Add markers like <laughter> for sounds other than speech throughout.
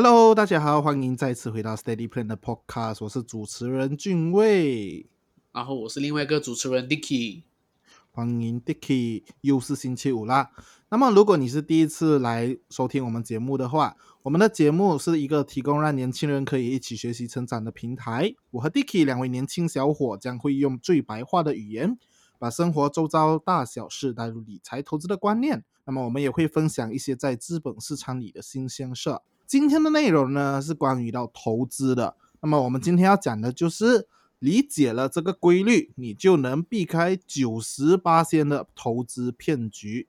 Hello，大家好，欢迎再次回到 Steady Plan 的 Podcast，我是主持人俊卫，然后我是另外一个主持人 Dicky。欢迎 Dicky，又是星期五啦。那么，如果你是第一次来收听我们节目的话，我们的节目是一个提供让年轻人可以一起学习成长的平台。我和 Dicky 两位年轻小伙将会用最白话的语言，把生活周遭大小事带入理财投资的观念。那么，我们也会分享一些在资本市场里的新鲜事。今天的内容呢是关于到投资的。那么，我们今天要讲的就是理解了这个规律，你就能避开九十八仙的投资骗局，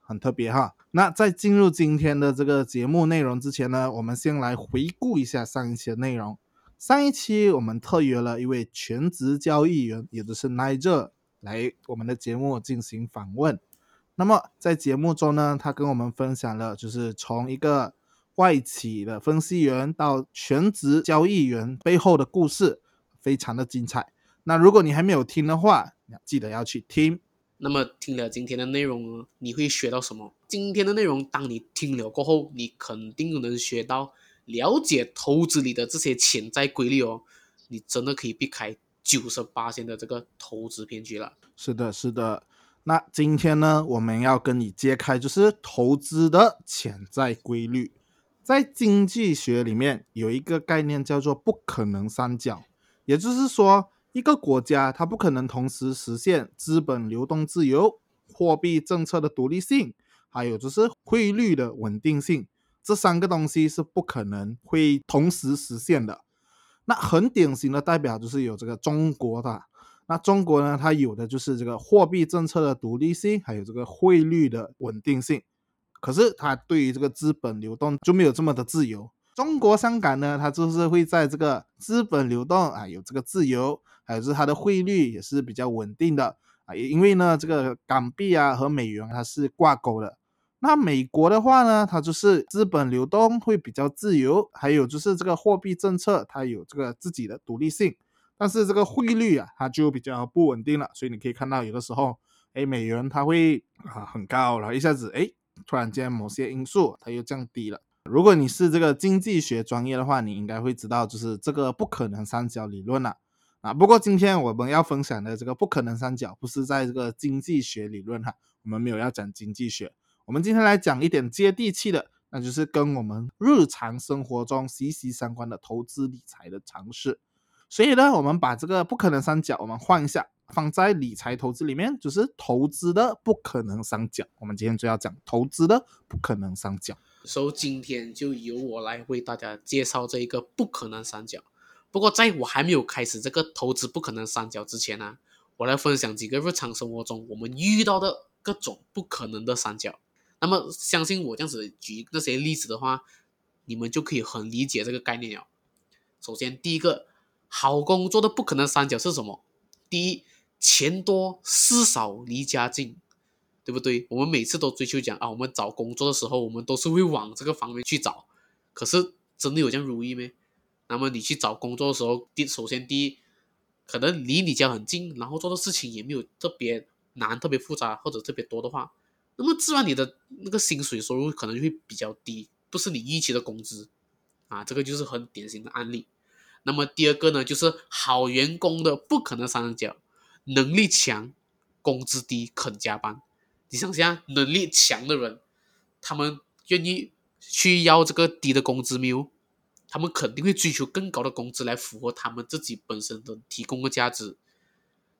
很特别哈。那在进入今天的这个节目内容之前呢，我们先来回顾一下上一期的内容。上一期我们特约了一位全职交易员，也就是 Niger 来我们的节目进行访问。那么在节目中呢，他跟我们分享了就是从一个外企的分析员到全职交易员背后的故事，非常的精彩。那如果你还没有听的话，记得要去听。那么听了今天的内容呢，你会学到什么？今天的内容，当你听了过后，你肯定能学到了解投资里的这些潜在规律哦。你真的可以避开九十八线的这个投资骗局了。是的，是的。那今天呢，我们要跟你揭开就是投资的潜在规律。在经济学里面有一个概念叫做不可能三角，也就是说，一个国家它不可能同时实现资本流动自由、货币政策的独立性，还有就是汇率的稳定性，这三个东西是不可能会同时实现的。那很典型的代表就是有这个中国的。那中国呢？它有的就是这个货币政策的独立性，还有这个汇率的稳定性。可是它对于这个资本流动就没有这么的自由。中国香港呢，它就是会在这个资本流动啊有这个自由，还有就是它的汇率也是比较稳定的啊。因为呢，这个港币啊和美元它是挂钩的。那美国的话呢，它就是资本流动会比较自由，还有就是这个货币政策它有这个自己的独立性。但是这个汇率啊，它就比较不稳定了，所以你可以看到有的时候，哎，美元它会啊很高，然后一下子哎，突然间某些因素它又降低了。如果你是这个经济学专业的话，你应该会知道，就是这个不可能三角理论了啊。不过今天我们要分享的这个不可能三角，不是在这个经济学理论哈，我们没有要讲经济学，我们今天来讲一点接地气的，那就是跟我们日常生活中息息相关的投资理财的常识。所以呢，我们把这个不可能三角，我们换一下，放在理财投资里面，就是投资的不可能三角。我们今天就要讲投资的不可能三角。所以今天就由我来为大家介绍这一个不可能三角。不过在我还没有开始这个投资不可能三角之前呢，我来分享几个日常生活中我们遇到的各种不可能的三角。那么相信我这样子举那些例子的话，你们就可以很理解这个概念了。首先第一个。好工作的不可能三角是什么？第一，钱多事少离家近，对不对？我们每次都追求讲啊，我们找工作的时候，我们都是会往这个方面去找。可是真的有这样如意吗？那么你去找工作的时候，第首先第一，可能离你家很近，然后做的事情也没有特别难、特别复杂或者特别多的话，那么自然你的那个薪水收入可能就会比较低，不是你预期的工资啊。这个就是很典型的案例。那么第二个呢，就是好员工的不可能三角，能力强，工资低，肯加班。你想想，能力强的人，他们愿意去要这个低的工资没有？他们肯定会追求更高的工资来符合他们自己本身的提供的价值。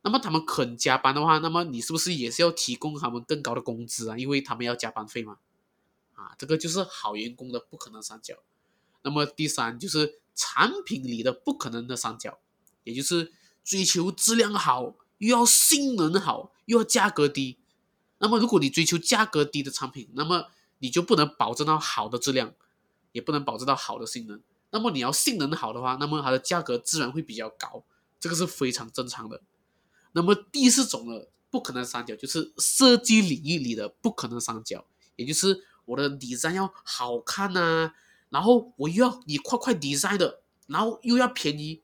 那么他们肯加班的话，那么你是不是也是要提供他们更高的工资啊？因为他们要加班费嘛。啊，这个就是好员工的不可能三角。那么第三就是。产品里的不可能的三角，也就是追求质量好，又要性能好，又要价格低。那么，如果你追求价格低的产品，那么你就不能保证到好的质量，也不能保证到好的性能。那么，你要性能好的话，那么它的价格自然会比较高，这个是非常正常的。那么，第四种的不可能三角就是设计领域里的不可能三角，也就是我的底衫要好看呐。然后我又要你快快 design 的，然后又要便宜，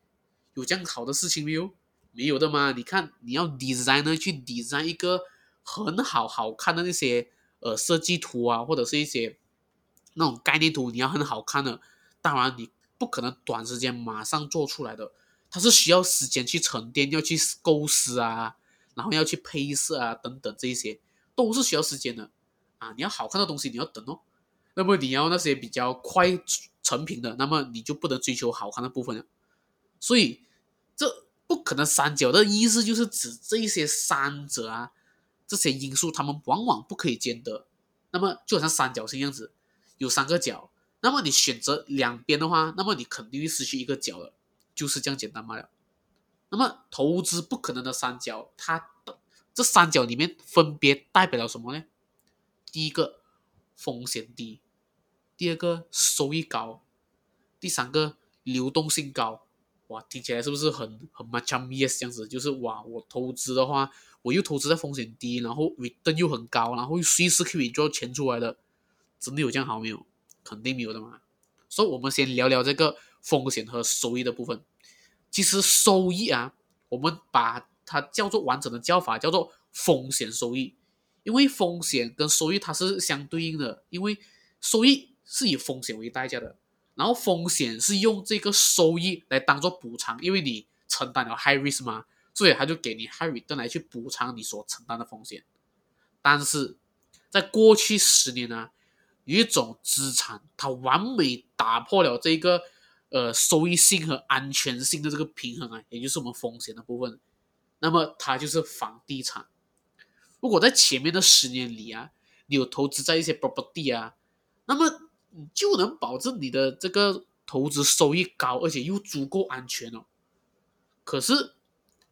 有这样好的事情没有？没有的嘛。你看，你要 designer 去 design 一个很好好看的那些呃设计图啊，或者是一些那种概念图，你要很好看的，当然你不可能短时间马上做出来的，它是需要时间去沉淀，要去构思啊，然后要去配色啊等等这一些都是需要时间的啊。你要好看的东西你要等哦，那么你要那些比较快成品的，那么你就不能追求好看的部分了。所以这不可能三角的意思就是指这一些三者啊，这些因素他们往往不可以兼得。那么就好像三角形样子，有三个角，那么你选择两边的话，那么你肯定会失去一个角的，就是这样简单嘛了。那么投资不可能的三角，它的这三角里面分别代表了什么呢？第一个风险低，第二个收益高，第三个流动性高。哇，听起来是不是很很 much yes 这样子？就是哇，我投资的话，我又投资在风险低，然后 return 又很高，然后又随时可以做钱出来的，真的有这样好没有？肯定没有的嘛。所以，我们先聊聊这个风险和收益的部分。其实收益啊，我们把它叫做完整的叫法叫做风险收益，因为风险跟收益它是相对应的，因为收益是以风险为代价的。然后风险是用这个收益来当做补偿，因为你承担了 high risk 嘛，所以他就给你 high return 来去补偿你所承担的风险。但是在过去十年呢，有一种资产它完美打破了这个呃收益性和安全性的这个平衡啊，也就是我们风险的部分。那么它就是房地产。如果在前面的十年里啊，你有投资在一些 property 啊，那么你就能保证你的这个投资收益高，而且又足够安全哦。可是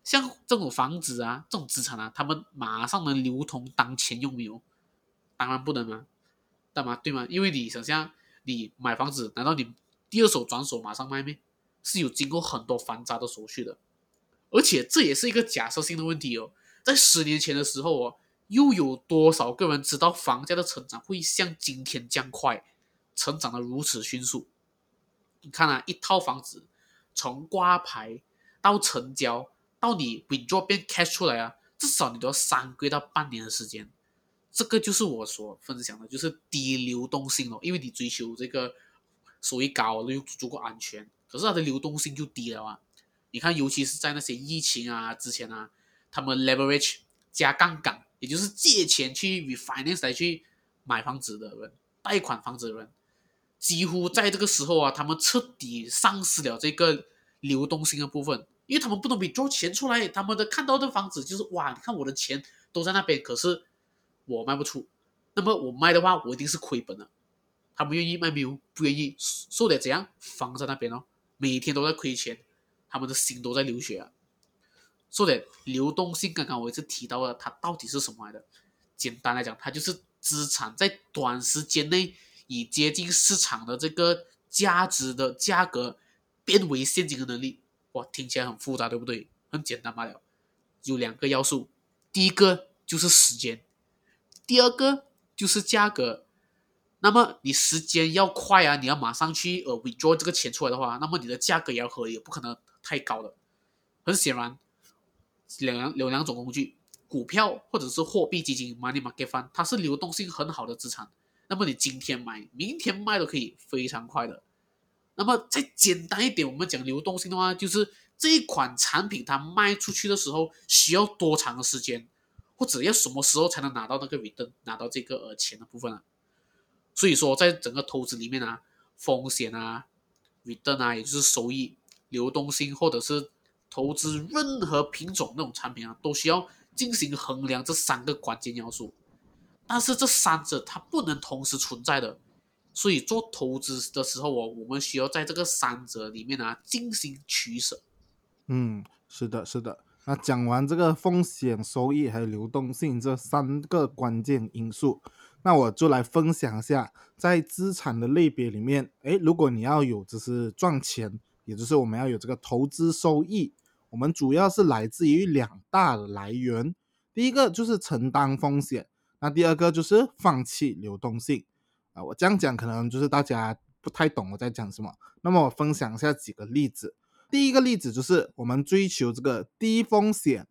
像这种房子啊，这种资产啊，他们马上能流通当钱用没有？当然不能啊，干嘛？对吗？因为你想象，你买房子，难道你第二手转手马上卖没？是有经过很多繁杂的手续的，而且这也是一个假设性的问题哦。在十年前的时候哦，又有多少个人知道房价的成长会像今天这样快？成长的如此迅速，你看啊，一套房子从挂牌到成交，到你 withdraw 变 cash 出来啊，至少你都要三个月到半年的时间。这个就是我所分享的，就是低流动性哦，因为你追求这个收益高又足够安全，可是它的流动性就低了啊。你看，尤其是在那些疫情啊之前啊，他们 leverage 加杠杆，也就是借钱去 refinance 来去买房子的人，贷款房子的人。几乎在这个时候啊，他们彻底丧失了这个流动性的部分，因为他们不能比做钱出来，他们的看到的房子就是哇，你看我的钱都在那边，可是我卖不出，那么我卖的话，我一定是亏本的。他们愿意卖没有？不愿意，受得怎样放在那边哦，每天都在亏钱，他们的心都在流血啊。说点流动性，刚刚我一直提到了，它到底是什么来的？简单来讲，它就是资产在短时间内。以接近市场的这个价值的价格变为现金的能力，哇，听起来很复杂，对不对？很简单罢了，有两个要素，第一个就是时间，第二个就是价格。那么你时间要快啊，你要马上去呃 withdraw 这个钱出来的话，那么你的价格也要合理，不可能太高的。很显然，两有两种工具，股票或者是货币基金 （money market fund），它是流动性很好的资产。那么你今天买，明天卖都可以非常快的。那么再简单一点，我们讲流动性的话，就是这一款产品它卖出去的时候需要多长的时间，或者要什么时候才能拿到那个 return，拿到这个呃钱的部分啊？所以说，在整个投资里面啊，风险啊，return 啊，也就是收益、流动性，或者是投资任何品种那种产品啊，都需要进行衡量这三个关键要素。但是这三者它不能同时存在的，所以做投资的时候哦，我们需要在这个三者里面呢进行取舍。嗯，是的，是的。那讲完这个风险、收益还有流动性这三个关键因素，那我就来分享一下，在资产的类别里面，诶，如果你要有就是赚钱，也就是我们要有这个投资收益，我们主要是来自于两大的来源，第一个就是承担风险。那第二个就是放弃流动性啊，我这样讲可能就是大家不太懂我在讲什么。那么我分享一下几个例子。第一个例子就是我们追求这个低风险，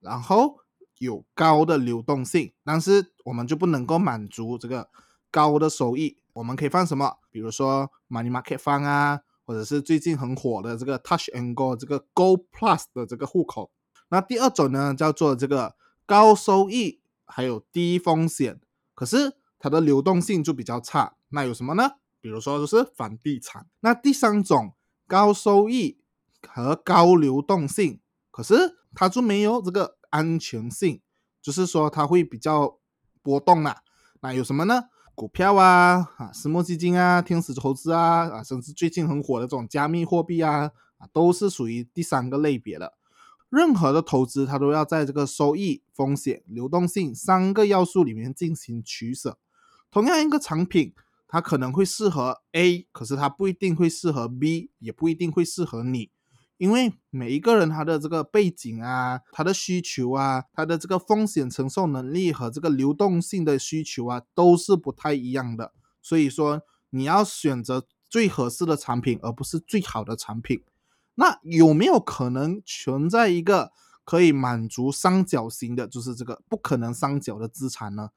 然后有高的流动性，但是我们就不能够满足这个高的收益。我们可以放什么？比如说 Money Market Fund 啊，或者是最近很火的这个 Touch and Go 这个 Go Plus 的这个户口。那第二种呢，叫做这个高收益还有低风险，可是它的流动性就比较差。那有什么呢？比如说就是房地产。那第三种高收益和高流动性，可是它就没有这个安全性，就是说它会比较波动啦。那有什么呢？股票啊，啊，私募基金啊，天使投资啊，啊，甚至最近很火的这种加密货币啊，啊，都是属于第三个类别的。任何的投资，它都要在这个收益、风险、流动性三个要素里面进行取舍。同样一个产品，它可能会适合 A，可是它不一定会适合 B，也不一定会适合你。因为每一个人他的这个背景啊，他的需求啊，他的这个风险承受能力和这个流动性的需求啊，都是不太一样的。所以说，你要选择最合适的产品，而不是最好的产品。那有没有可能存在一个可以满足三角形的，就是这个不可能三角的资产呢？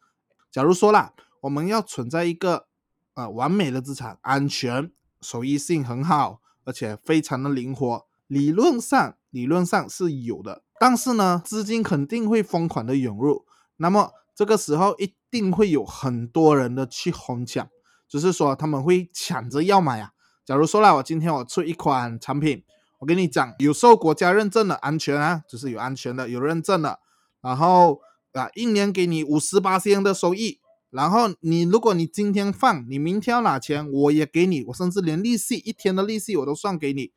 假如说啦，我们要存在一个呃完美的资产，安全、收益性很好，而且非常的灵活。理论上，理论上是有的，但是呢，资金肯定会疯狂的涌入，那么这个时候一定会有很多人的去哄抢，就是说他们会抢着要买啊。假如说了，我今天我出一款产品，我跟你讲，有受国家认证的安全啊，就是有安全的，有认证的，然后啊，一年给你五十八千的收益，然后你如果你今天放，你明天要拿钱，我也给你，我甚至连利息一天的利息我都算给你。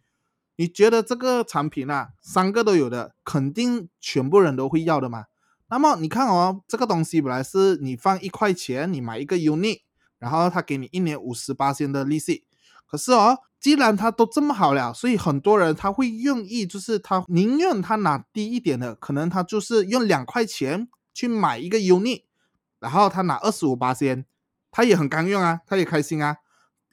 你觉得这个产品啊，三个都有的，肯定全部人都会要的嘛？那么你看哦，这个东西本来是你放一块钱，你买一个 unit，然后他给你一年五十八千的利息。可是哦，既然他都这么好了，所以很多人他会愿意，就是他宁愿他拿低一点的，可能他就是用两块钱去买一个 unit，然后他拿二十五八仙，他也很甘愿啊，他也开心啊。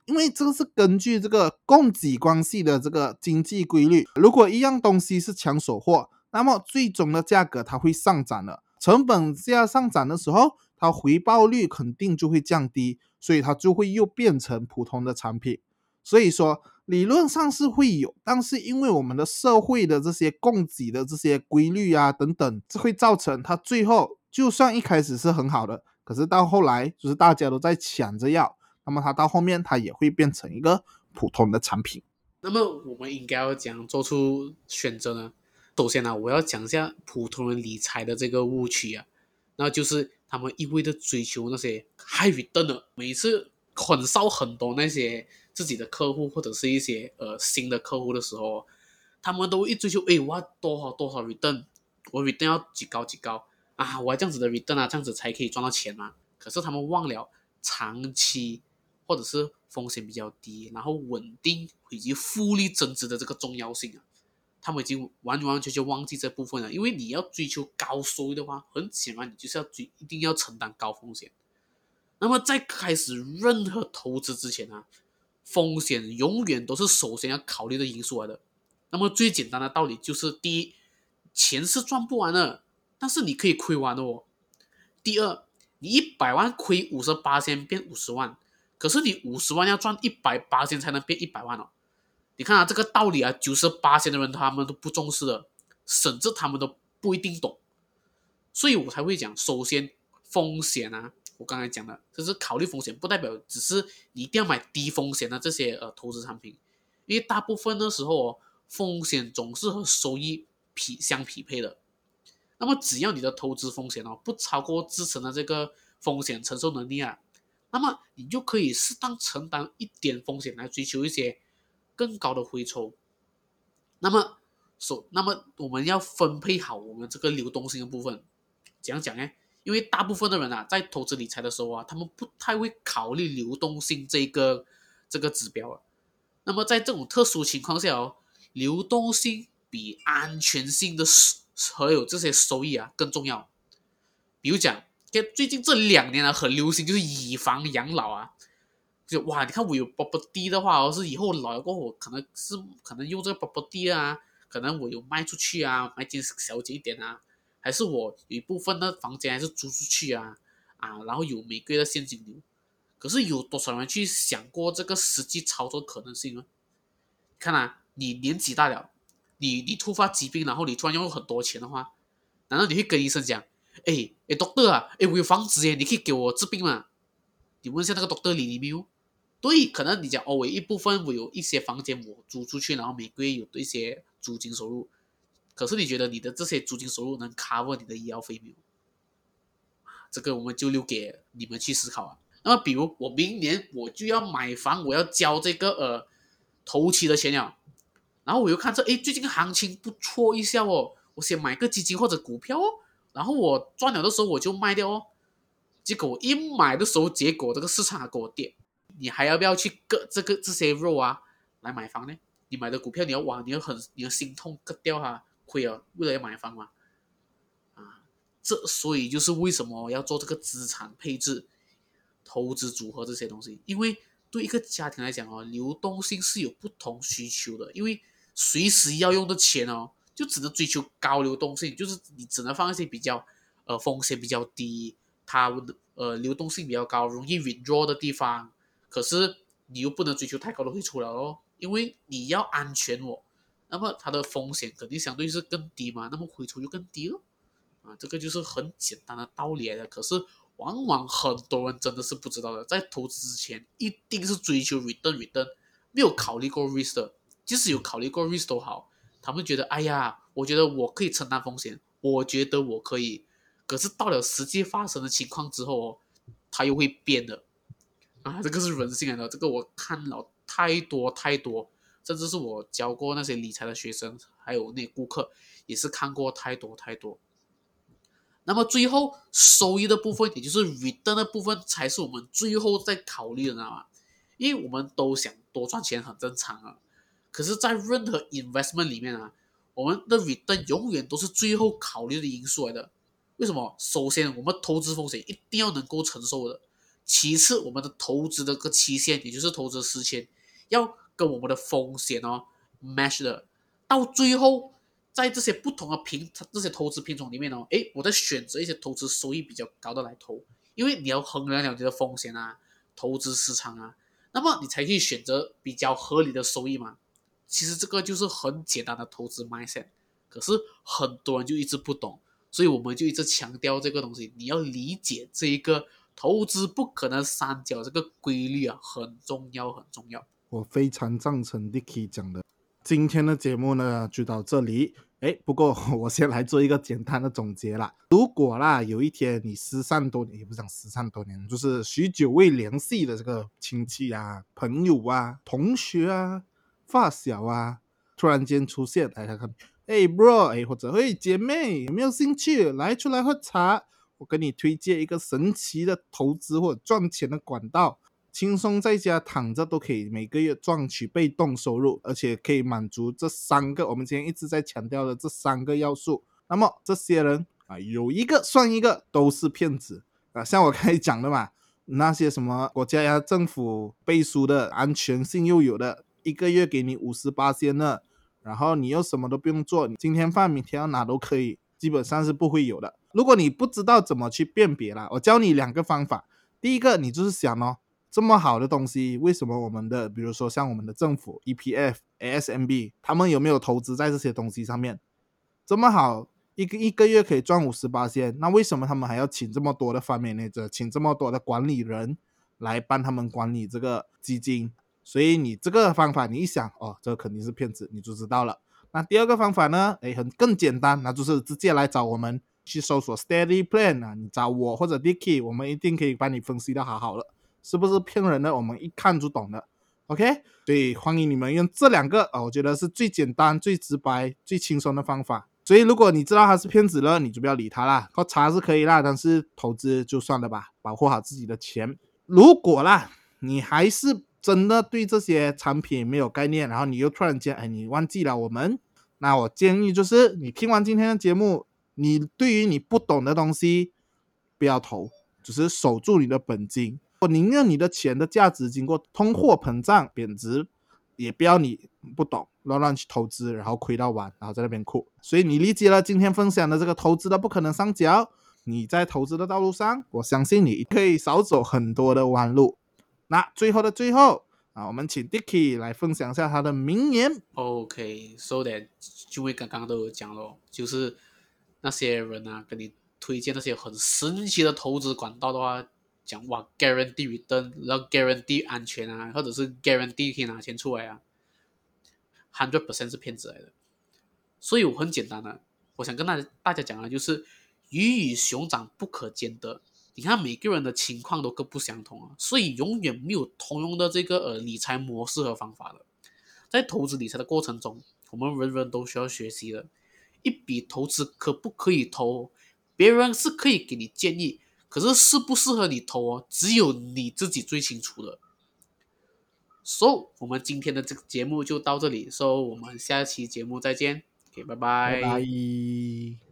因为这个是根据这个供给关系的这个经济规律，如果一样东西是抢手货，那么最终的价格它会上涨的。成本价上涨的时候，它回报率肯定就会降低，所以它就会又变成普通的产品。所以说理论上是会有，但是因为我们的社会的这些供给的这些规律啊等等，这会造成它最后就算一开始是很好的，可是到后来就是大家都在抢着要。那么它到后面，它也会变成一个普通的产品。那么我们应该要怎样做出选择呢？首先呢，我要讲一下普通人理财的这个误区啊，那就是他们一味的追求那些 high return 的，每次很烧很多那些自己的客户或者是一些呃新的客户的时候，他们都一追求，哎，我要多少多少 return，我 return 要几高几高啊，我要这样子的 return 啊，这样子才可以赚到钱嘛。可是他们忘了长期。或者是风险比较低，然后稳定以及复利增值的这个重要性啊，他们已经完完全全忘记这部分了。因为你要追求高收益的话，很显然你就是要追，一定要承担高风险。那么在开始任何投资之前呢，风险永远都是首先要考虑的因素来的。那么最简单的道理就是：第一，钱是赚不完的，但是你可以亏完的哦；第二，你一百万亏五十八千变五十万。可是你五十万要赚一百八千才能变一百万哦，你看啊，这个道理啊，九十八千的人他们都不重视的，甚至他们都不一定懂，所以我才会讲，首先风险啊，我刚才讲的，就是考虑风险，不代表只是一定要买低风险的这些呃投资产品，因为大部分的时候哦，风险总是和收益匹相匹配的，那么只要你的投资风险哦不超过自身的这个风险承受能力啊。那么你就可以适当承担一点风险来追求一些更高的回抽。那么，首那么我们要分配好我们这个流动性的部分。怎样讲呢？因为大部分的人啊，在投资理财的时候啊，他们不太会考虑流动性这个这个指标啊。那么在这种特殊情况下哦，流动性比安全性的和有这些收益啊更重要。比如讲。最近这两年啊，很流行就是以房养老啊，就哇，你看我有 property 的话，哦，是以后老了过后，可能是可能用这个 property 啊，可能我有卖出去啊，买间小姐一点啊，还是我有一部分的房间还是租出去啊，啊，然后有每个月的现金流。可是有多少人去想过这个实际操作可能性呢？看啊，你年纪大了，你你突发疾病，然后你突然用很多钱的话，难道你会跟医生讲，哎哎，doctor 啊，哎，我有房子耶，你可以给我治病吗？你问一下那个 doctor 理你没有？对，可能你讲哦，我一部分我有一些房间我租出去，然后每个月有一些租金收入。可是你觉得你的这些租金收入能 cover 你的医药费没有？这个我们就留给你们去思考啊。那么，比如我明年我就要买房，我要交这个呃头期的钱了，然后我又看这哎最近行情不错一下哦，我先买个基金或者股票哦，然后我赚了的时候我就卖掉哦。结果我一买的时候，结果这个市场还给我跌。你还要不要去割这个这些肉啊来买房呢？你买的股票你要哇，你要很你要心痛割掉它，亏啊，为了要买房嘛，啊，这所以就是为什么要做这个资产配置、投资组合这些东西，因为对一个家庭来讲哦，流动性是有不同需求的，因为随时要用的钱哦，就只能追求高流动性，就是你只能放一些比较呃风险比较低，它呃流动性比较高、容易 withdraw 的地方。可是你又不能追求太高的汇出来哦，因为你要安全哦，那么它的风险肯定相对是更低嘛，那么回抽就更低了，啊，这个就是很简单的道理来的。可是往往很多人真的是不知道的，在投资之前一定是追求 return return，没有考虑过 risk 的，即使有考虑过 risk 都好，他们觉得哎呀，我觉得我可以承担风险，我觉得我可以，可是到了实际发生的情况之后哦，它又会变的。啊，这个是人性来的，这个我看了太多太多，甚至是我教过那些理财的学生，还有那顾客，也是看过太多太多。那么最后收益的部分，也就是 return 的部分，才是我们最后在考虑的，知道吗？因为我们都想多赚钱，很正常啊。可是，在任何 investment 里面啊，我们的 return 永远都是最后考虑的因素来的。为什么？首先，我们投资风险一定要能够承受的。其次，我们的投资的个期限，也就是投资时间，要跟我们的风险哦 match 的。到最后，在这些不同的品这些投资品种里面哦，诶，我在选择一些投资收益比较高的来投，因为你要衡量了你的风险啊，投资市场啊，那么你才可以选择比较合理的收益嘛。其实这个就是很简单的投资 mindset，可是很多人就一直不懂，所以我们就一直强调这个东西，你要理解这一个。投资不可能三角这个规律啊，很重要，很重要。我非常赞成 Dicky 讲的。今天的节目呢就到这里。哎，不过 <laughs> 我先来做一个简单的总结啦。如果啦有一天你失散多年，也不讲失散多年，就是许久未联系的这个亲戚啊、朋友啊、同学啊、发小啊，突然间出现，来看看，哎，bro，哎，或者哎，姐妹，有没有兴趣来出来喝茶？我给你推荐一个神奇的投资或者赚钱的管道，轻松在家躺着都可以每个月赚取被动收入，而且可以满足这三个我们今天一直在强调的这三个要素。那么这些人啊，有一个算一个都是骗子啊！像我刚才讲的嘛，那些什么国家呀、政府背书的安全性又有的，一个月给你五十八千的，然后你又什么都不用做，你今天放明天要拿都可以，基本上是不会有的。如果你不知道怎么去辨别啦，我教你两个方法。第一个，你就是想哦，这么好的东西，为什么我们的，比如说像我们的政府 EPF、ASMB，他们有没有投资在这些东西上面？这么好，一个一个月可以赚五十八千，那为什么他们还要请这么多的方面那者，请这么多的管理人来帮他们管理这个基金？所以你这个方法，你一想哦，这肯定是骗子，你就知道了。那第二个方法呢？哎，很更简单，那就是直接来找我们。去搜索 Steady Plan 啊，你找我或者 Dicky，我们一定可以帮你分析的好好的，是不是骗人的？我们一看就懂的，OK？所以欢迎你们用这两个啊，我觉得是最简单、最直白、最轻松的方法。所以如果你知道他是骗子了，你就不要理他啦。喝茶是可以啦，但是投资就算了吧，保护好自己的钱。如果啦，你还是真的对这些产品没有概念，然后你又突然间哎，你忘记了我们，那我建议就是你听完今天的节目。你对于你不懂的东西，不要投，只是守住你的本金。我宁愿你的钱的价值经过通货膨胀贬值，也不要你不懂乱乱去投资，然后亏到完，然后在那边哭。所以你理解了今天分享的这个投资的不可能上脚，你在投资的道路上，我相信你可以少走很多的弯路。那最后的最后啊，我们请 Dicky 来分享一下他的名言。OK，so、that 就会刚刚都有讲了，就是那些人啊，跟你推荐那些很神奇的投资管道的话，讲哇 guarantee return，然后 guarantee 安全啊，或者是 guarantee 可以拿钱出来啊，hundred percent 是骗子来的。所以我很简单的，我想跟大大家讲的就是鱼与熊掌不可兼得。你看每个人的情况都各不相同啊，所以永远没有通用的这个呃理财模式和方法的。在投资理财的过程中，我们人人都需要学习的。一笔投资可不可以投？别人是可以给你建议，可是适不适合你投哦，只有你自己最清楚了。So，我们今天的这个节目就到这里，So，我们下期节目再见，OK，拜拜拜。